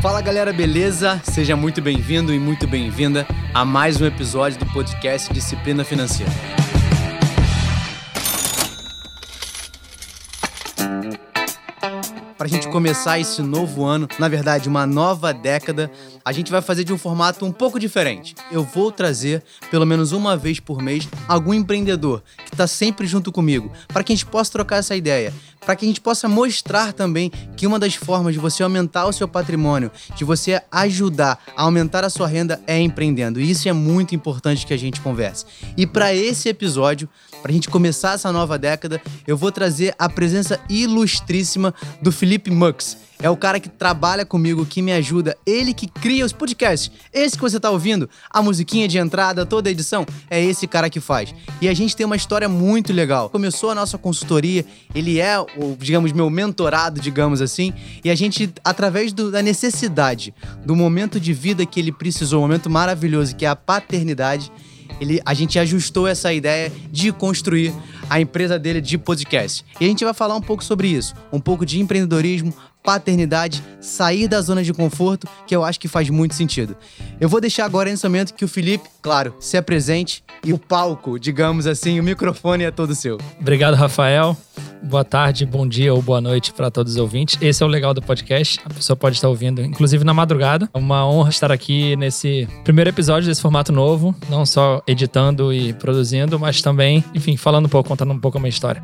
Fala galera, beleza? Seja muito bem-vindo e muito bem-vinda a mais um episódio do podcast Disciplina Financeira. Para a gente começar esse novo ano, na verdade, uma nova década, a gente vai fazer de um formato um pouco diferente. Eu vou trazer, pelo menos uma vez por mês, algum empreendedor que está sempre junto comigo, para que a gente possa trocar essa ideia, para que a gente possa mostrar também que uma das formas de você aumentar o seu patrimônio, de você ajudar a aumentar a sua renda é empreendendo. E isso é muito importante que a gente converse. E para esse episódio, para a gente começar essa nova década, eu vou trazer a presença ilustríssima do Felipe Mux. É o cara que trabalha comigo, que me ajuda, ele que cria os podcasts. Esse que você está ouvindo, a musiquinha de entrada, toda a edição, é esse cara que faz. E a gente tem uma história muito legal. Começou a nossa consultoria, ele é, o, digamos, meu mentorado, digamos assim, e a gente, através do, da necessidade, do momento de vida que ele precisou, um momento maravilhoso, que é a paternidade, ele, a gente ajustou essa ideia de construir a empresa dele de podcast. E a gente vai falar um pouco sobre isso, um pouco de empreendedorismo, paternidade, sair da zona de conforto, que eu acho que faz muito sentido. Eu vou deixar agora nesse momento que o Felipe, claro, se apresente e o palco, digamos assim, o microfone é todo seu. Obrigado, Rafael. Boa tarde, bom dia ou boa noite para todos os ouvintes. Esse é o legal do podcast. A pessoa pode estar ouvindo, inclusive na madrugada. É uma honra estar aqui nesse primeiro episódio desse formato novo, não só editando e produzindo, mas também, enfim, falando um pouco, contando um pouco a minha história.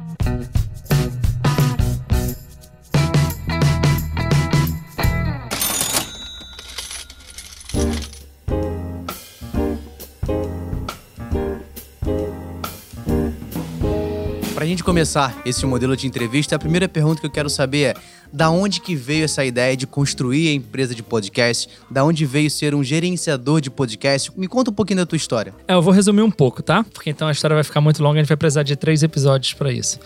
Começar esse modelo de entrevista, a primeira pergunta que eu quero saber é: da onde que veio essa ideia de construir a empresa de podcast? Da onde veio ser um gerenciador de podcast? Me conta um pouquinho da tua história. É, eu vou resumir um pouco, tá? Porque então a história vai ficar muito longa, a gente vai precisar de três episódios para isso.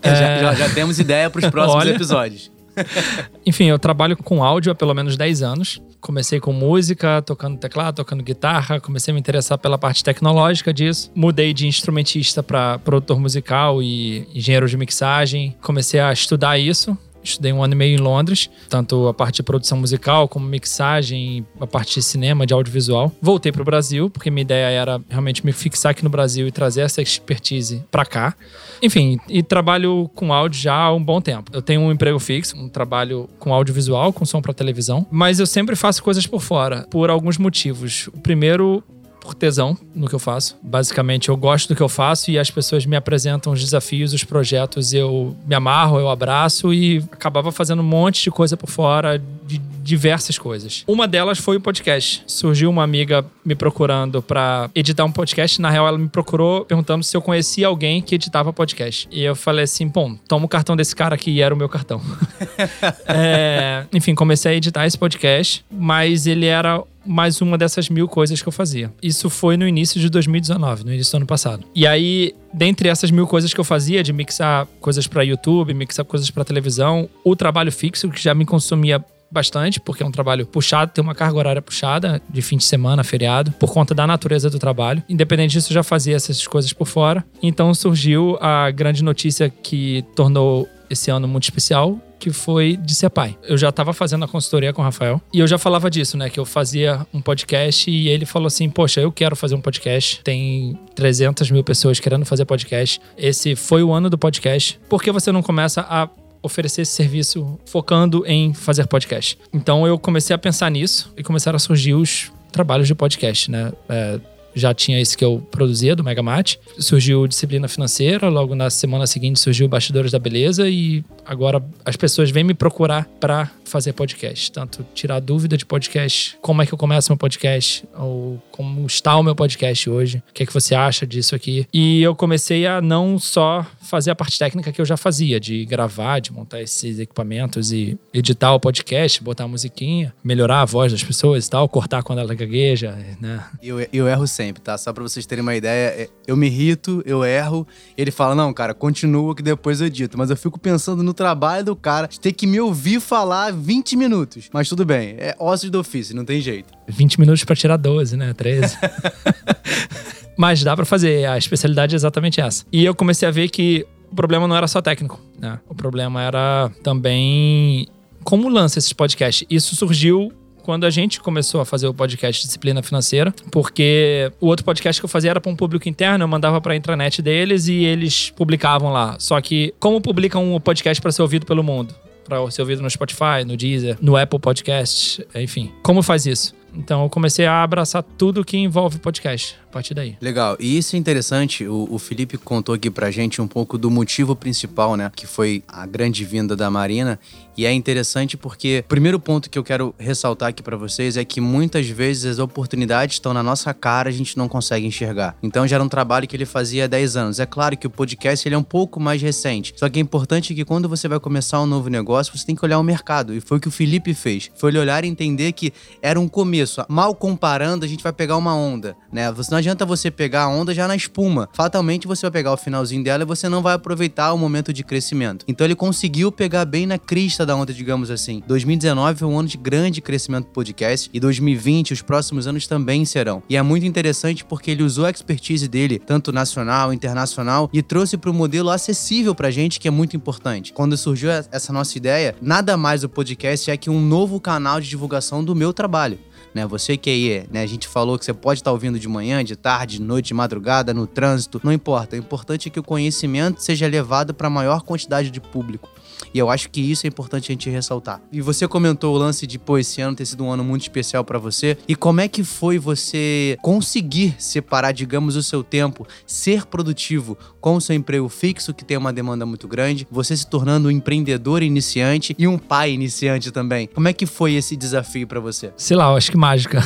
É, já, já, já, temos ideia para os próximos episódios. Enfim, eu trabalho com áudio há pelo menos 10 anos. Comecei com música, tocando teclado, tocando guitarra, comecei a me interessar pela parte tecnológica disso. Mudei de instrumentista para produtor musical e engenheiro de mixagem. Comecei a estudar isso Estudei um ano e meio em Londres, tanto a parte de produção musical como mixagem, a parte de cinema, de audiovisual. Voltei para o Brasil, porque minha ideia era realmente me fixar aqui no Brasil e trazer essa expertise para cá. Enfim, e trabalho com áudio já há um bom tempo. Eu tenho um emprego fixo, um trabalho com audiovisual, com som para televisão, mas eu sempre faço coisas por fora, por alguns motivos. O primeiro por tesão no que eu faço. Basicamente, eu gosto do que eu faço e as pessoas me apresentam os desafios, os projetos, eu me amarro, eu abraço e acabava fazendo um monte de coisa por fora, de diversas coisas. Uma delas foi o podcast. Surgiu uma amiga me procurando para editar um podcast. Na real, ela me procurou perguntando se eu conhecia alguém que editava podcast. E eu falei assim: bom, toma o cartão desse cara aqui e era o meu cartão. é, enfim, comecei a editar esse podcast, mas ele era mais uma dessas mil coisas que eu fazia. Isso foi no início de 2019, no início do ano passado. E aí, dentre essas mil coisas que eu fazia, de mixar coisas para YouTube, mixar coisas para televisão, o trabalho fixo, que já me consumia bastante, porque é um trabalho puxado, tem uma carga horária puxada, de fim de semana, feriado, por conta da natureza do trabalho. Independente disso, eu já fazia essas coisas por fora. Então surgiu a grande notícia que tornou esse ano muito especial, que foi de ser pai. Eu já estava fazendo a consultoria com o Rafael e eu já falava disso, né? Que eu fazia um podcast e ele falou assim: Poxa, eu quero fazer um podcast. Tem 300 mil pessoas querendo fazer podcast. Esse foi o ano do podcast. Por que você não começa a oferecer esse serviço focando em fazer podcast? Então eu comecei a pensar nisso e começaram a surgir os trabalhos de podcast, né? É, já tinha esse que eu produzia, do Megamate. Surgiu Disciplina Financeira, logo na semana seguinte surgiu Bastidores da Beleza e agora as pessoas vêm me procurar para fazer podcast. Tanto tirar dúvida de podcast, como é que eu começo meu podcast, ou como está o meu podcast hoje, o que é que você acha disso aqui. E eu comecei a não só fazer a parte técnica que eu já fazia, de gravar, de montar esses equipamentos e editar o podcast, botar a musiquinha, melhorar a voz das pessoas e tal, cortar quando ela gagueja, né? Eu, eu erro sempre, tá? Só pra vocês terem uma ideia, é, eu me irrito, eu erro, ele fala, não, cara, continua que depois eu edito. Mas eu fico pensando no trabalho do cara, ter que me ouvir falar 20 minutos. Mas tudo bem, é ossos do ofício, não tem jeito. 20 minutos para tirar 12, né? 13. Mas dá para fazer, a especialidade é exatamente essa. E eu comecei a ver que o problema não era só técnico, né? O problema era também como lança esses podcasts. Isso surgiu quando a gente começou a fazer o podcast Disciplina Financeira, porque o outro podcast que eu fazia era para um público interno, eu mandava para a intranet deles e eles publicavam lá. Só que como publicam um podcast para ser ouvido pelo mundo? Para ser ouvido no Spotify, no Deezer, no Apple Podcast, enfim. Como faz isso? Então eu comecei a abraçar tudo que envolve podcast partir daí. Legal. E isso é interessante. O, o, Felipe contou aqui pra gente um pouco do motivo principal, né? Que foi a grande vinda da Marina. E é interessante porque o primeiro ponto que eu quero ressaltar aqui para vocês é que muitas vezes as oportunidades estão na nossa cara, a gente não consegue enxergar. Então já era um trabalho que ele fazia há 10 anos. É claro que o podcast ele é um pouco mais recente. Só que é importante que quando você vai começar um novo negócio, você tem que olhar o mercado. E foi o que o Felipe fez. Foi ele olhar e entender que era um começo. Mal comparando, a gente vai pegar uma onda, né? Não adianta você pegar a onda já na espuma. Fatalmente você vai pegar o finalzinho dela e você não vai aproveitar o momento de crescimento. Então ele conseguiu pegar bem na crista da onda, digamos assim. 2019 foi um ano de grande crescimento do podcast e 2020, os próximos anos também serão. E é muito interessante porque ele usou a expertise dele, tanto nacional, internacional, e trouxe para o modelo acessível para gente, que é muito importante. Quando surgiu essa nossa ideia, nada mais o podcast é que um novo canal de divulgação do meu trabalho né? Você que aí, né? A gente falou que você pode estar ouvindo de manhã, de tarde, de noite, de madrugada, no trânsito, não importa. O importante é que o conhecimento seja levado para a maior quantidade de público. E eu acho que isso é importante a gente ressaltar. E você comentou o lance de, pô, esse ano ter sido um ano muito especial para você. E como é que foi você conseguir separar, digamos, o seu tempo, ser produtivo com o seu emprego fixo, que tem uma demanda muito grande, você se tornando um empreendedor iniciante e um pai iniciante também. Como é que foi esse desafio para você? Sei lá, eu acho que mágica.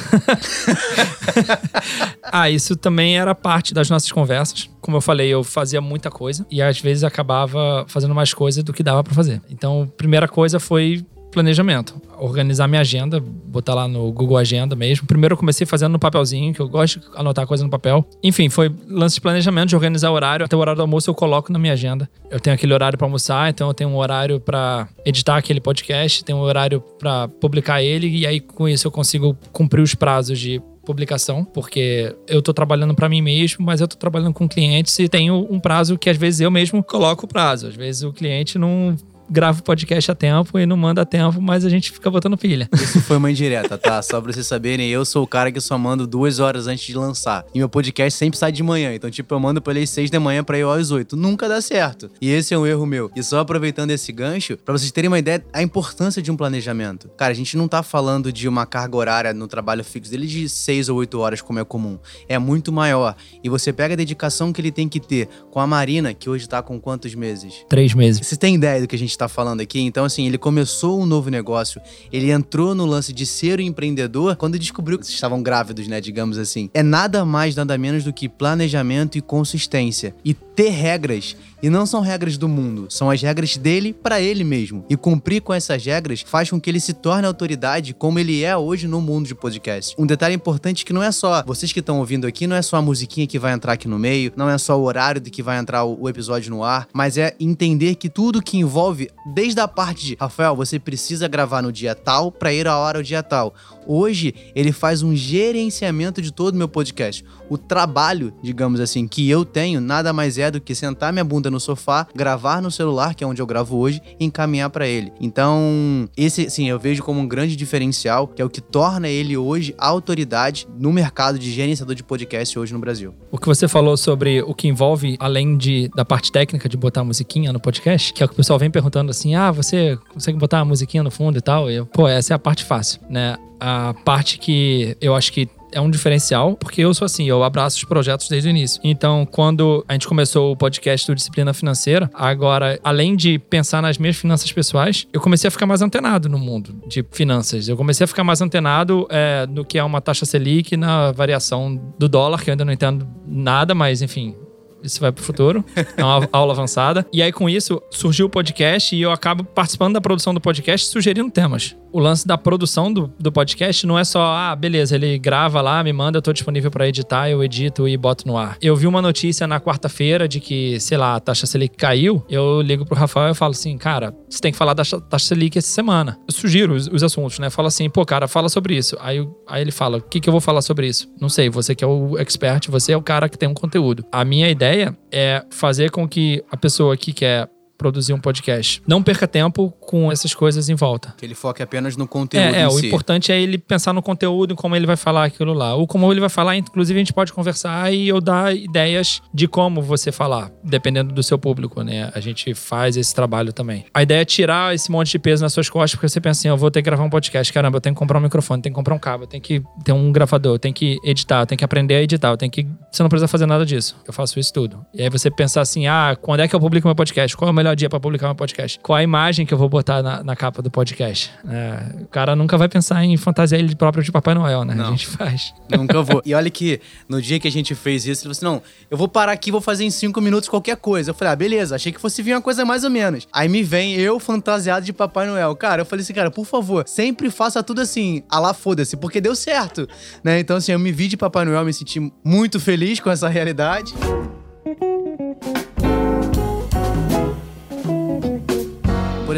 ah, isso também era parte das nossas conversas. Como eu falei, eu fazia muita coisa e às vezes acabava fazendo mais coisa do que dava para fazer. Então, primeira coisa foi planejamento. Organizar minha agenda, botar lá no Google Agenda mesmo. Primeiro eu comecei fazendo no papelzinho, que eu gosto de anotar coisa no papel. Enfim, foi lance de planejamento, de organizar o horário. Até o horário do almoço eu coloco na minha agenda. Eu tenho aquele horário para almoçar, então eu tenho um horário para editar aquele podcast, tenho um horário para publicar ele, e aí com isso eu consigo cumprir os prazos de publicação, porque eu tô trabalhando para mim mesmo, mas eu tô trabalhando com clientes e tenho um prazo que às vezes eu mesmo coloco o prazo. Às vezes o cliente não grava o podcast a tempo e não manda a tempo, mas a gente fica botando pilha. Isso foi uma indireta, tá? Só pra vocês saberem, eu sou o cara que só mando duas horas antes de lançar. E meu podcast sempre sai de manhã. Então, tipo, eu mando pra ele às seis da manhã pra ir às oito. Nunca dá certo. E esse é um erro meu. E só aproveitando esse gancho, pra vocês terem uma ideia, a importância de um planejamento. Cara, a gente não tá falando de uma carga horária no trabalho fixo dele de seis ou oito horas, como é comum. É muito maior. E você pega a dedicação que ele tem que ter com a Marina, que hoje tá com quantos meses? Três meses. Você tem ideia do que a gente está falando aqui. Então, assim, ele começou um novo negócio, ele entrou no lance de ser um empreendedor quando descobriu que estavam grávidos, né? Digamos assim. É nada mais, nada menos do que planejamento e consistência. E ter regras e não são regras do mundo, são as regras dele para ele mesmo. E cumprir com essas regras faz com que ele se torne autoridade como ele é hoje no mundo de podcast. Um detalhe importante que não é só vocês que estão ouvindo aqui, não é só a musiquinha que vai entrar aqui no meio, não é só o horário de que vai entrar o episódio no ar, mas é entender que tudo que envolve, desde a parte de Rafael, você precisa gravar no dia tal para ir a hora ao dia tal. Hoje ele faz um gerenciamento de todo o meu podcast. O trabalho, digamos assim, que eu tenho nada mais é do que sentar minha bunda no sofá, gravar no celular, que é onde eu gravo hoje, e encaminhar para ele. Então, esse, sim, eu vejo como um grande diferencial, que é o que torna ele hoje a autoridade no mercado de gerenciador de podcast hoje no Brasil. O que você falou sobre o que envolve, além de, da parte técnica de botar musiquinha no podcast, que é o que o pessoal vem perguntando assim: ah, você consegue botar a musiquinha no fundo e tal? E eu, pô, essa é a parte fácil, né? A parte que eu acho que é um diferencial, porque eu sou assim, eu abraço os projetos desde o início. Então, quando a gente começou o podcast do Disciplina Financeira, agora, além de pensar nas minhas finanças pessoais, eu comecei a ficar mais antenado no mundo de finanças. Eu comecei a ficar mais antenado é, no que é uma taxa Selic, na variação do dólar, que eu ainda não entendo nada, mas enfim, isso vai pro futuro. É uma aula avançada. E aí, com isso, surgiu o podcast e eu acabo participando da produção do podcast sugerindo temas o lance da produção do, do podcast não é só, ah, beleza, ele grava lá, me manda, eu tô disponível para editar, eu edito e boto no ar. Eu vi uma notícia na quarta-feira de que, sei lá, a taxa Selic caiu, eu ligo pro Rafael e falo assim, cara, você tem que falar da taxa Selic essa semana. Eu sugiro os, os assuntos, né? Fala assim, pô, cara, fala sobre isso. Aí, aí ele fala, o que, que eu vou falar sobre isso? Não sei, você que é o expert, você é o cara que tem um conteúdo. A minha ideia é fazer com que a pessoa que quer produzir um podcast. Não perca tempo com essas coisas em volta. Que ele foque apenas no conteúdo. É, é o si. importante é ele pensar no conteúdo, como ele vai falar aquilo lá. Ou como ele vai falar, inclusive a gente pode conversar e eu dar ideias de como você falar, dependendo do seu público, né? A gente faz esse trabalho também. A ideia é tirar esse monte de peso nas suas costas, porque você pensa assim, eu vou ter que gravar um podcast, caramba, eu tenho que comprar um microfone, tenho que comprar um cabo, eu tenho que ter um gravador, eu tenho que editar, eu tenho que aprender a editar, eu tenho que... Você não precisa fazer nada disso. Eu faço isso tudo. E aí você pensar assim, ah, quando é que eu publico meu podcast? Qual é o melhor dia para publicar meu podcast? Qual a imagem que eu vou botar na, na capa do podcast? É, o cara nunca vai pensar em fantasiar ele próprio de Papai Noel, né? Não. A gente faz. Nunca vou. E olha que no dia que a gente fez isso, ele falou assim: não, eu vou parar aqui e vou fazer em cinco minutos qualquer coisa. Eu falei, ah, beleza, achei que fosse vir uma coisa mais ou menos. Aí me vem eu fantasiado de Papai Noel. Cara, eu falei assim, cara, por favor, sempre faça tudo assim, a lá foda-se, porque deu certo, né? Então, assim, eu me vi de Papai Noel, me senti muito feliz com essa realidade.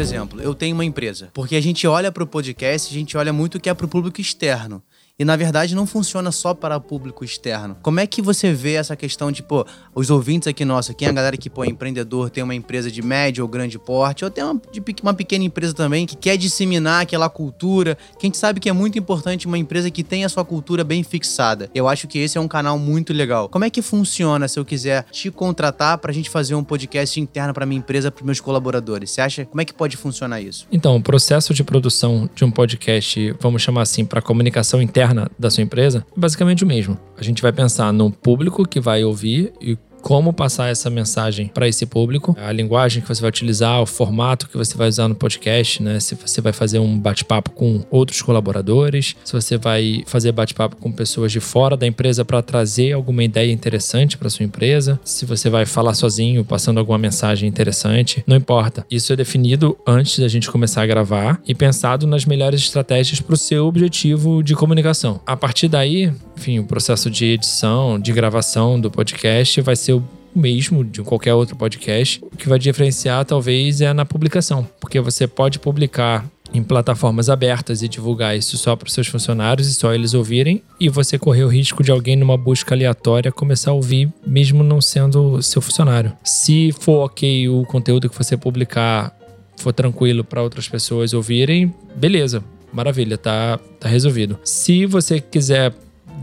Exemplo, eu tenho uma empresa. Porque a gente olha para o podcast, a gente olha muito o que é para o público externo. E na verdade não funciona só para público externo. Como é que você vê essa questão de, pô, os ouvintes aqui nossa, quem é a galera que, pô, é empreendedor, tem uma empresa de médio ou grande porte, ou tem uma, de, uma pequena empresa também que quer disseminar aquela cultura, que a gente sabe que é muito importante uma empresa que tenha a sua cultura bem fixada. Eu acho que esse é um canal muito legal. Como é que funciona se eu quiser te contratar pra gente fazer um podcast interno para minha empresa, para meus colaboradores? Você acha como é que pode funcionar isso? Então, o processo de produção de um podcast, vamos chamar assim, para comunicação interna interna da sua empresa, é basicamente o mesmo. A gente vai pensar no público que vai ouvir e como passar essa mensagem para esse público, a linguagem que você vai utilizar, o formato que você vai usar no podcast, né? Se você vai fazer um bate-papo com outros colaboradores, se você vai fazer bate-papo com pessoas de fora da empresa para trazer alguma ideia interessante para sua empresa, se você vai falar sozinho, passando alguma mensagem interessante, não importa. Isso é definido antes da gente começar a gravar e pensado nas melhores estratégias para o seu objetivo de comunicação. A partir daí, enfim, o processo de edição, de gravação do podcast vai ser o mesmo de qualquer outro podcast. O que vai diferenciar talvez é na publicação, porque você pode publicar em plataformas abertas e divulgar isso só para os seus funcionários e só eles ouvirem, e você correr o risco de alguém numa busca aleatória começar a ouvir, mesmo não sendo seu funcionário. Se for ok o conteúdo que você publicar for tranquilo para outras pessoas ouvirem, beleza, maravilha, tá, tá resolvido. Se você quiser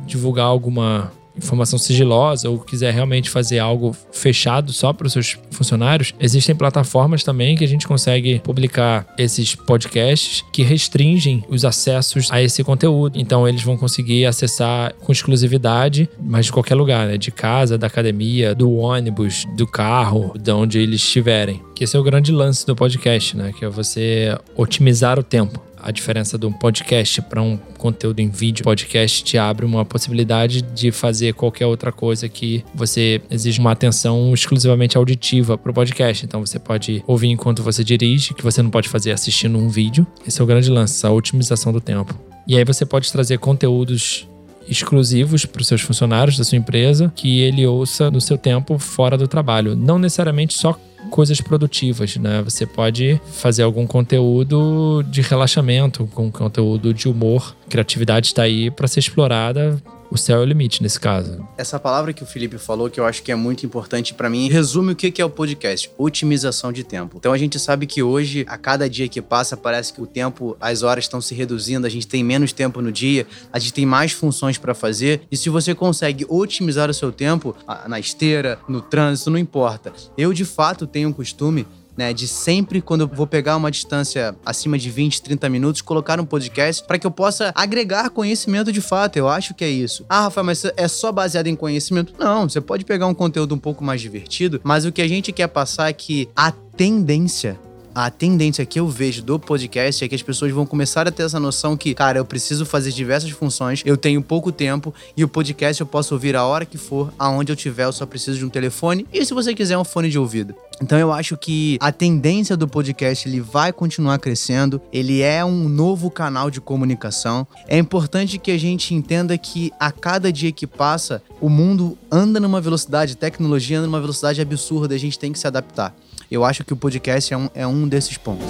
divulgar alguma informação sigilosa ou quiser realmente fazer algo fechado só para os seus funcionários, existem plataformas também que a gente consegue publicar esses podcasts que restringem os acessos a esse conteúdo. Então eles vão conseguir acessar com exclusividade, mas de qualquer lugar, né? De casa, da academia, do ônibus, do carro, de onde eles estiverem. Que esse é o grande lance do podcast, né? Que é você otimizar o tempo a diferença de um podcast para um conteúdo em vídeo. Podcast te abre uma possibilidade de fazer qualquer outra coisa que você exige uma atenção exclusivamente auditiva para o podcast. Então você pode ouvir enquanto você dirige, que você não pode fazer assistindo um vídeo. Esse é o grande lance, a otimização do tempo. E aí você pode trazer conteúdos exclusivos para os seus funcionários da sua empresa que ele ouça no seu tempo fora do trabalho. Não necessariamente só coisas produtivas, né? Você pode fazer algum conteúdo de relaxamento, com conteúdo de humor. criatividade está aí para ser explorada o céu é o limite nesse caso. Essa palavra que o Felipe falou, que eu acho que é muito importante para mim, resume o que é o podcast: otimização de tempo. Então a gente sabe que hoje, a cada dia que passa, parece que o tempo, as horas estão se reduzindo, a gente tem menos tempo no dia, a gente tem mais funções para fazer. E se você consegue otimizar o seu tempo na esteira, no trânsito, não importa. Eu de fato tenho um costume né, de sempre quando eu vou pegar uma distância acima de 20, 30 minutos, colocar um podcast para que eu possa agregar conhecimento de fato. Eu acho que é isso. Ah, Rafael, mas é só baseado em conhecimento? Não, você pode pegar um conteúdo um pouco mais divertido, mas o que a gente quer passar é que a tendência a tendência que eu vejo do podcast é que as pessoas vão começar a ter essa noção que, cara, eu preciso fazer diversas funções, eu tenho pouco tempo e o podcast eu posso ouvir a hora que for, aonde eu tiver, eu só preciso de um telefone e se você quiser um fone de ouvido. Então eu acho que a tendência do podcast ele vai continuar crescendo, ele é um novo canal de comunicação. É importante que a gente entenda que a cada dia que passa, o mundo anda numa velocidade, tecnologia anda numa velocidade absurda, a gente tem que se adaptar. Eu acho que o podcast é um, é um desses pontos.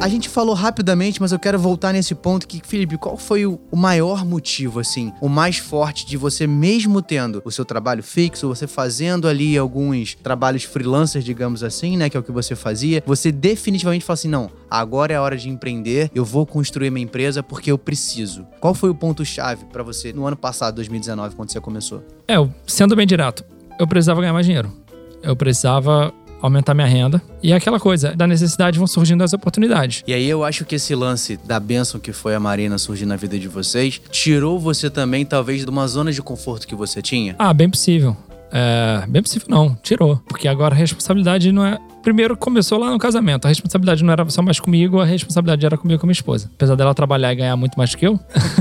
A gente falou rapidamente, mas eu quero voltar nesse ponto que, Felipe, qual foi o, maior motivo, assim, o mais forte de você mesmo tendo o seu trabalho fixo, você fazendo ali alguns trabalhos freelancers, digamos assim, né, que é o que você fazia, você definitivamente fala assim, não, agora é a hora de empreender, eu vou construir minha empresa porque eu preciso. Qual foi o ponto chave para você no ano passado, 2019, quando você começou? É, sendo bem direto, eu precisava ganhar mais dinheiro. Eu precisava aumentar minha renda. E é aquela coisa, da necessidade vão surgindo as oportunidades. E aí eu acho que esse lance da benção que foi a Marina surgir na vida de vocês, tirou você também, talvez, de uma zona de conforto que você tinha? Ah, bem possível. É, bem possível não, tirou. Porque agora a responsabilidade não é. Primeiro começou lá no casamento. A responsabilidade não era só mais comigo, a responsabilidade era comigo e com minha esposa. Apesar dela trabalhar e ganhar muito mais que eu,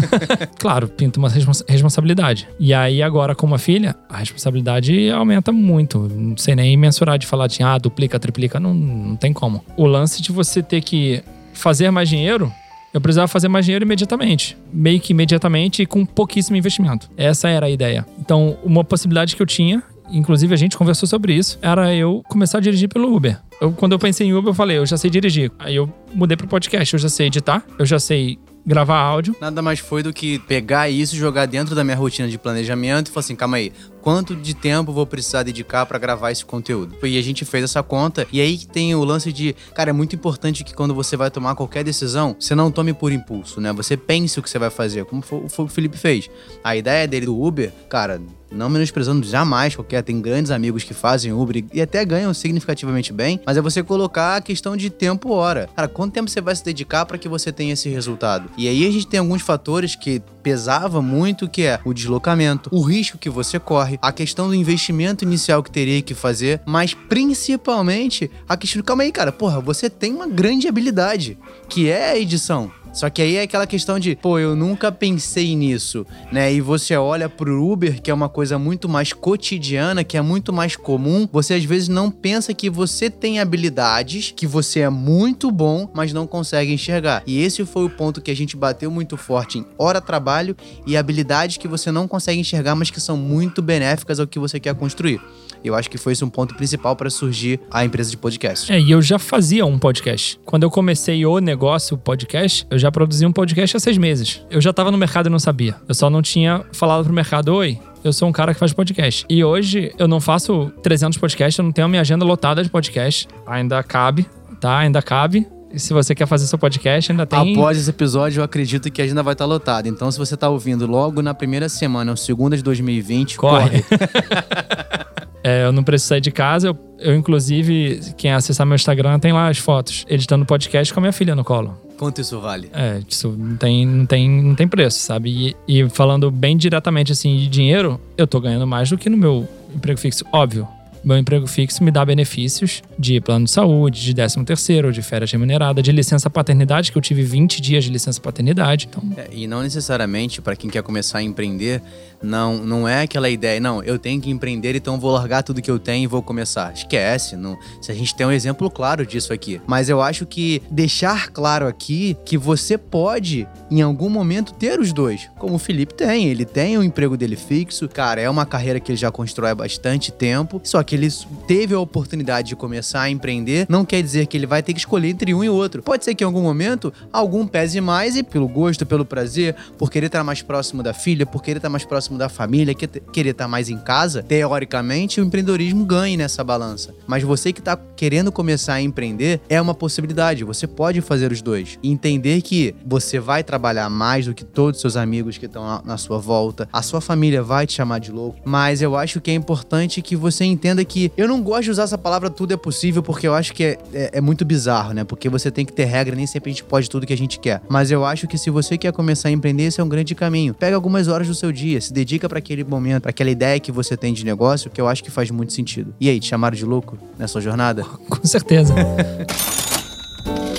claro, pinta uma respons responsabilidade. E aí agora, com uma filha, a responsabilidade aumenta muito. Não sei nem mensurar de falar de ah, duplica, triplica, não, não tem como. O lance de você ter que fazer mais dinheiro eu precisava fazer mais dinheiro imediatamente. Meio que imediatamente e com pouquíssimo investimento. Essa era a ideia. Então, uma possibilidade que eu tinha, inclusive a gente conversou sobre isso, era eu começar a dirigir pelo Uber. Eu, quando eu pensei em Uber, eu falei, eu já sei dirigir. Aí eu mudei pro podcast, eu já sei editar, eu já sei gravar áudio. Nada mais foi do que pegar isso, jogar dentro da minha rotina de planejamento e falar assim, calma aí, quanto de tempo vou precisar dedicar para gravar esse conteúdo? E a gente fez essa conta e aí que tem o lance de, cara, é muito importante que quando você vai tomar qualquer decisão, você não tome por impulso, né? Você pense o que você vai fazer, como foi, foi o Felipe fez. A ideia dele do Uber, cara, não menosprezando jamais qualquer, tem grandes amigos que fazem Uber e até ganham significativamente bem, mas é você colocar a questão de tempo hora. Cara, quanto tempo você vai se dedicar para que você tenha esse resultado? E aí a gente tem alguns fatores que pesava muito, que é o deslocamento, o risco que você corre, a questão do investimento inicial que teria que fazer, mas principalmente a questão, calma aí, cara, porra, você tem uma grande habilidade, que é a edição. Só que aí é aquela questão de, pô, eu nunca pensei nisso, né? E você olha pro Uber, que é uma coisa muito mais cotidiana, que é muito mais comum, você às vezes não pensa que você tem habilidades, que você é muito bom, mas não consegue enxergar. E esse foi o ponto que a gente bateu muito forte em hora trabalho e habilidades que você não consegue enxergar, mas que são muito benéficas ao que você quer construir. Eu acho que foi esse um ponto principal para surgir a empresa de podcast. É, e eu já fazia um podcast. Quando eu comecei o negócio, o podcast, eu já produzia um podcast há seis meses. Eu já estava no mercado e não sabia. Eu só não tinha falado pro mercado, oi, eu sou um cara que faz podcast. E hoje eu não faço 300 podcasts, eu não tenho a minha agenda lotada de podcast. Ainda cabe, tá? Ainda cabe. E se você quer fazer seu podcast, ainda tem. Após esse episódio, eu acredito que a agenda vai estar lotada. Então, se você está ouvindo logo na primeira semana, ou segunda de 2020, corre. corre. É, eu não preciso sair de casa. Eu, eu, inclusive, quem acessar meu Instagram tem lá as fotos, editando podcast com a minha filha no colo. Quanto isso vale? É, isso não tem, não tem, não tem preço, sabe? E, e falando bem diretamente assim de dinheiro, eu tô ganhando mais do que no meu emprego fixo. Óbvio, meu emprego fixo me dá benefícios de plano de saúde, de 13 terceiro, de férias remunerada, de licença paternidade, que eu tive 20 dias de licença paternidade. Então... É, e não necessariamente para quem quer começar a empreender, não, não é aquela ideia, não, eu tenho que empreender, então vou largar tudo que eu tenho e vou começar. Esquece, não, se a gente tem um exemplo claro disso aqui. Mas eu acho que deixar claro aqui que você pode, em algum momento, ter os dois. Como o Felipe tem, ele tem o emprego dele fixo, cara, é uma carreira que ele já constrói há bastante tempo, só que ele teve a oportunidade de começar a empreender, não quer dizer que ele vai ter que escolher entre um e outro. Pode ser que em algum momento algum pese mais e pelo gosto, pelo prazer, por querer estar mais próximo da filha, por querer estar mais próximo da família, querer estar mais em casa, teoricamente o empreendedorismo ganhe nessa balança. Mas você que está querendo começar a empreender, é uma possibilidade. Você pode fazer os dois. Entender que você vai trabalhar mais do que todos os seus amigos que estão na sua volta. A sua família vai te chamar de louco. Mas eu acho que é importante que você entenda que eu não gosto de usar essa palavra tudo é possível, porque eu acho que é, é, é muito bizarro, né? Porque você tem que ter regra, nem sempre a gente pode tudo que a gente quer. Mas eu acho que se você quer começar a empreender, esse é um grande caminho. Pega algumas horas do seu dia, se dedica para aquele momento, para aquela ideia que você tem de negócio, que eu acho que faz muito sentido. E aí, te chamaram de louco nessa jornada? Com certeza.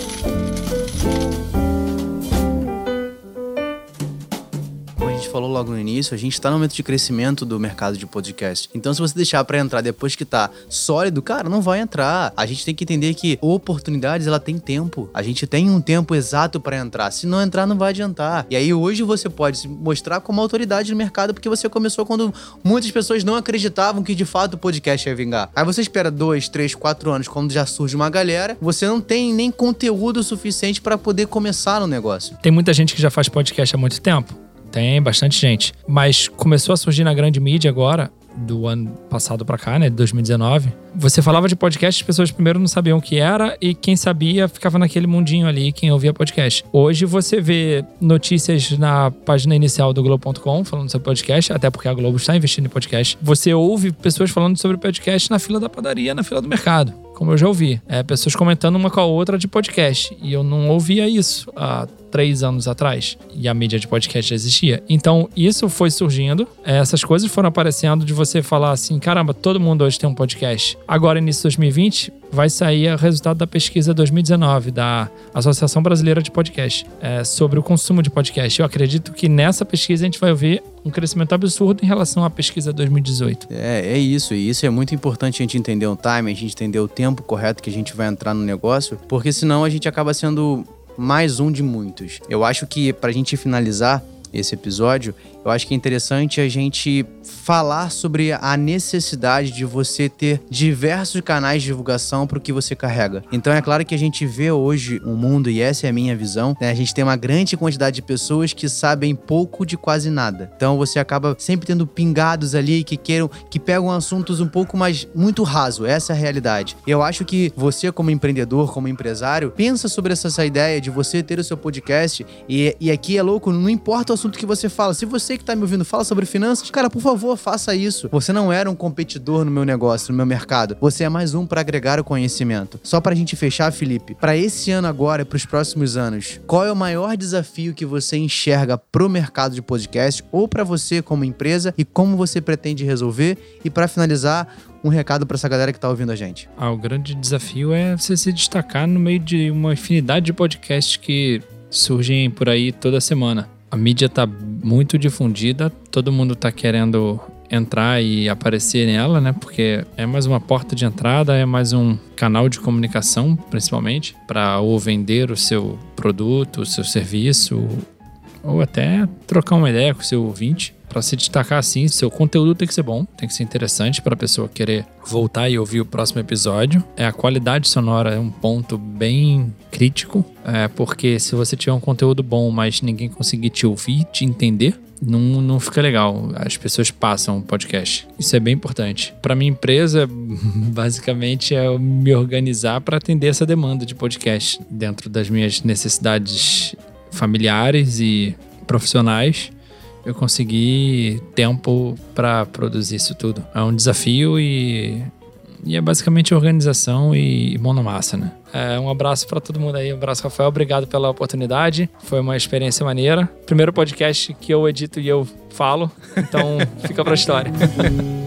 falou logo no início, a gente está no momento de crescimento do mercado de podcast. Então, se você deixar para entrar depois que tá sólido, cara, não vai entrar. A gente tem que entender que oportunidades, ela tem tempo. A gente tem um tempo exato para entrar. Se não entrar, não vai adiantar. E aí, hoje você pode se mostrar como autoridade no mercado porque você começou quando muitas pessoas não acreditavam que de fato o podcast ia vingar. Aí você espera dois, três, quatro anos, quando já surge uma galera, você não tem nem conteúdo suficiente para poder começar no negócio. Tem muita gente que já faz podcast há muito tempo. Tem bastante gente. Mas começou a surgir na grande mídia agora do ano passado para cá, né, de 2019, você falava de podcast, as pessoas primeiro não sabiam o que era e quem sabia ficava naquele mundinho ali, quem ouvia podcast. Hoje você vê notícias na página inicial do Globo.com falando sobre podcast, até porque a Globo está investindo em podcast. Você ouve pessoas falando sobre podcast na fila da padaria, na fila do mercado como eu já ouvi. É, pessoas comentando uma com a outra de podcast. E eu não ouvia isso há três anos atrás. E a mídia de podcast já existia. Então, isso foi surgindo. É, essas coisas foram aparecendo de você falar assim: caramba, todo mundo hoje tem um podcast. Agora, início de 2020, vai sair o resultado da pesquisa 2019 da Associação Brasileira de Podcast é, sobre o consumo de podcast. Eu acredito que nessa pesquisa a gente vai ver um crescimento absurdo em relação à pesquisa 2018. É, é isso. E isso é muito importante a gente entender o time, a gente entender o tempo correto que a gente vai entrar no negócio, porque senão a gente acaba sendo mais um de muitos. Eu acho que para a gente finalizar esse episódio, eu acho que é interessante a gente falar sobre a necessidade de você ter diversos canais de divulgação para o que você carrega. Então é claro que a gente vê hoje um mundo, e essa é a minha visão, né? a gente tem uma grande quantidade de pessoas que sabem pouco de quase nada. Então você acaba sempre tendo pingados ali que queiram, que pegam assuntos um pouco mais muito raso. Essa é a realidade. Eu acho que você, como empreendedor, como empresário, pensa sobre essa, essa ideia de você ter o seu podcast. E, e aqui é louco, não importa o assunto que você fala. Se você que tá me ouvindo fala sobre finanças, cara, por favor, faça isso. Você não era um competidor no meu negócio, no meu mercado. Você é mais um para agregar o conhecimento. Só pra gente fechar, Felipe, para esse ano agora e pros próximos anos, qual é o maior desafio que você enxerga pro mercado de podcast ou para você como empresa e como você pretende resolver? E para finalizar, um recado para essa galera que tá ouvindo a gente. Ah, o grande desafio é você se destacar no meio de uma infinidade de podcasts que surgem por aí toda semana a mídia tá muito difundida, todo mundo tá querendo entrar e aparecer nela, né? Porque é mais uma porta de entrada, é mais um canal de comunicação, principalmente, para ou vender o seu produto, o seu serviço, ou até trocar uma ideia com o seu ouvinte para se destacar assim, seu conteúdo tem que ser bom, tem que ser interessante para a pessoa querer voltar e ouvir o próximo episódio. É a qualidade sonora é um ponto bem crítico, é, porque se você tiver um conteúdo bom, mas ninguém conseguir te ouvir, te entender, não, não fica legal. As pessoas passam o podcast. Isso é bem importante. Para minha empresa, basicamente é me organizar para atender essa demanda de podcast dentro das minhas necessidades familiares e profissionais eu consegui tempo para produzir isso tudo. É um desafio e, e é basicamente organização e, e mão na massa, né? É, um abraço para todo mundo aí, um abraço, Rafael. Obrigado pela oportunidade. Foi uma experiência maneira. Primeiro podcast que eu edito e eu falo, então fica pra história.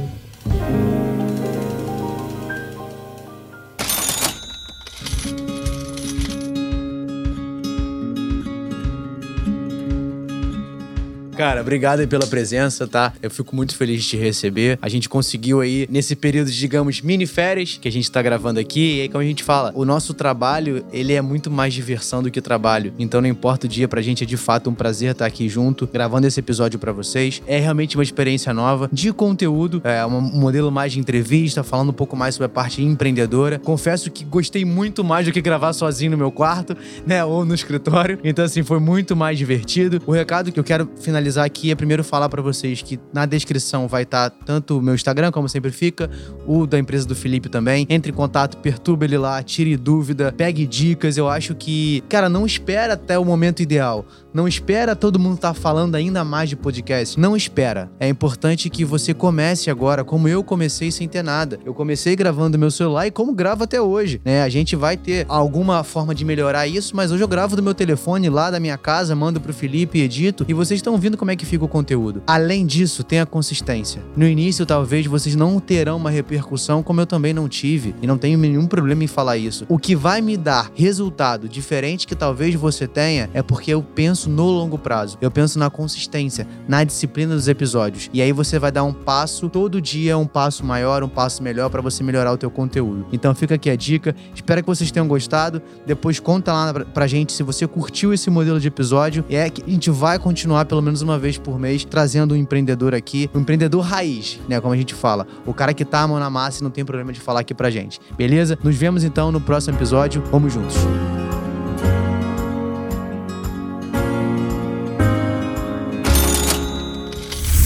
Cara, obrigado aí pela presença, tá? Eu fico muito feliz de te receber. A gente conseguiu aí, nesse período, de, digamos, mini férias, que a gente tá gravando aqui, e aí, como a gente fala, o nosso trabalho, ele é muito mais diversão do que trabalho. Então, não importa o dia, pra gente é de fato um prazer estar aqui junto, gravando esse episódio para vocês. É realmente uma experiência nova de conteúdo, é um modelo mais de entrevista, falando um pouco mais sobre a parte empreendedora. Confesso que gostei muito mais do que gravar sozinho no meu quarto, né? Ou no escritório. Então, assim, foi muito mais divertido. O recado que eu quero finalizar finalizar aqui é primeiro falar para vocês que na descrição vai estar tá tanto o meu Instagram, como sempre fica, o da empresa do Felipe também. Entre em contato, perturbe ele lá, tire dúvida, pegue dicas. Eu acho que, cara, não espera até o momento ideal. Não espera todo mundo estar tá falando ainda mais de podcast. Não espera. É importante que você comece agora, como eu comecei sem ter nada. Eu comecei gravando meu celular e como gravo até hoje, né? A gente vai ter alguma forma de melhorar isso, mas hoje eu gravo do meu telefone lá da minha casa, mando pro Felipe, edito e vocês estão vendo como é que fica o conteúdo. Além disso, tem a consistência. No início, talvez vocês não terão uma repercussão como eu também não tive e não tenho nenhum problema em falar isso. O que vai me dar resultado diferente que talvez você tenha é porque eu penso penso no longo prazo. Eu penso na consistência, na disciplina dos episódios. E aí você vai dar um passo todo dia, um passo maior, um passo melhor para você melhorar o teu conteúdo. Então fica aqui a dica. Espero que vocês tenham gostado. Depois conta lá pra gente se você curtiu esse modelo de episódio. E é que a gente vai continuar pelo menos uma vez por mês trazendo um empreendedor aqui, um empreendedor raiz, né, como a gente fala. O cara que tá a mão na massa e não tem problema de falar aqui pra gente. Beleza? Nos vemos então no próximo episódio. Vamos juntos.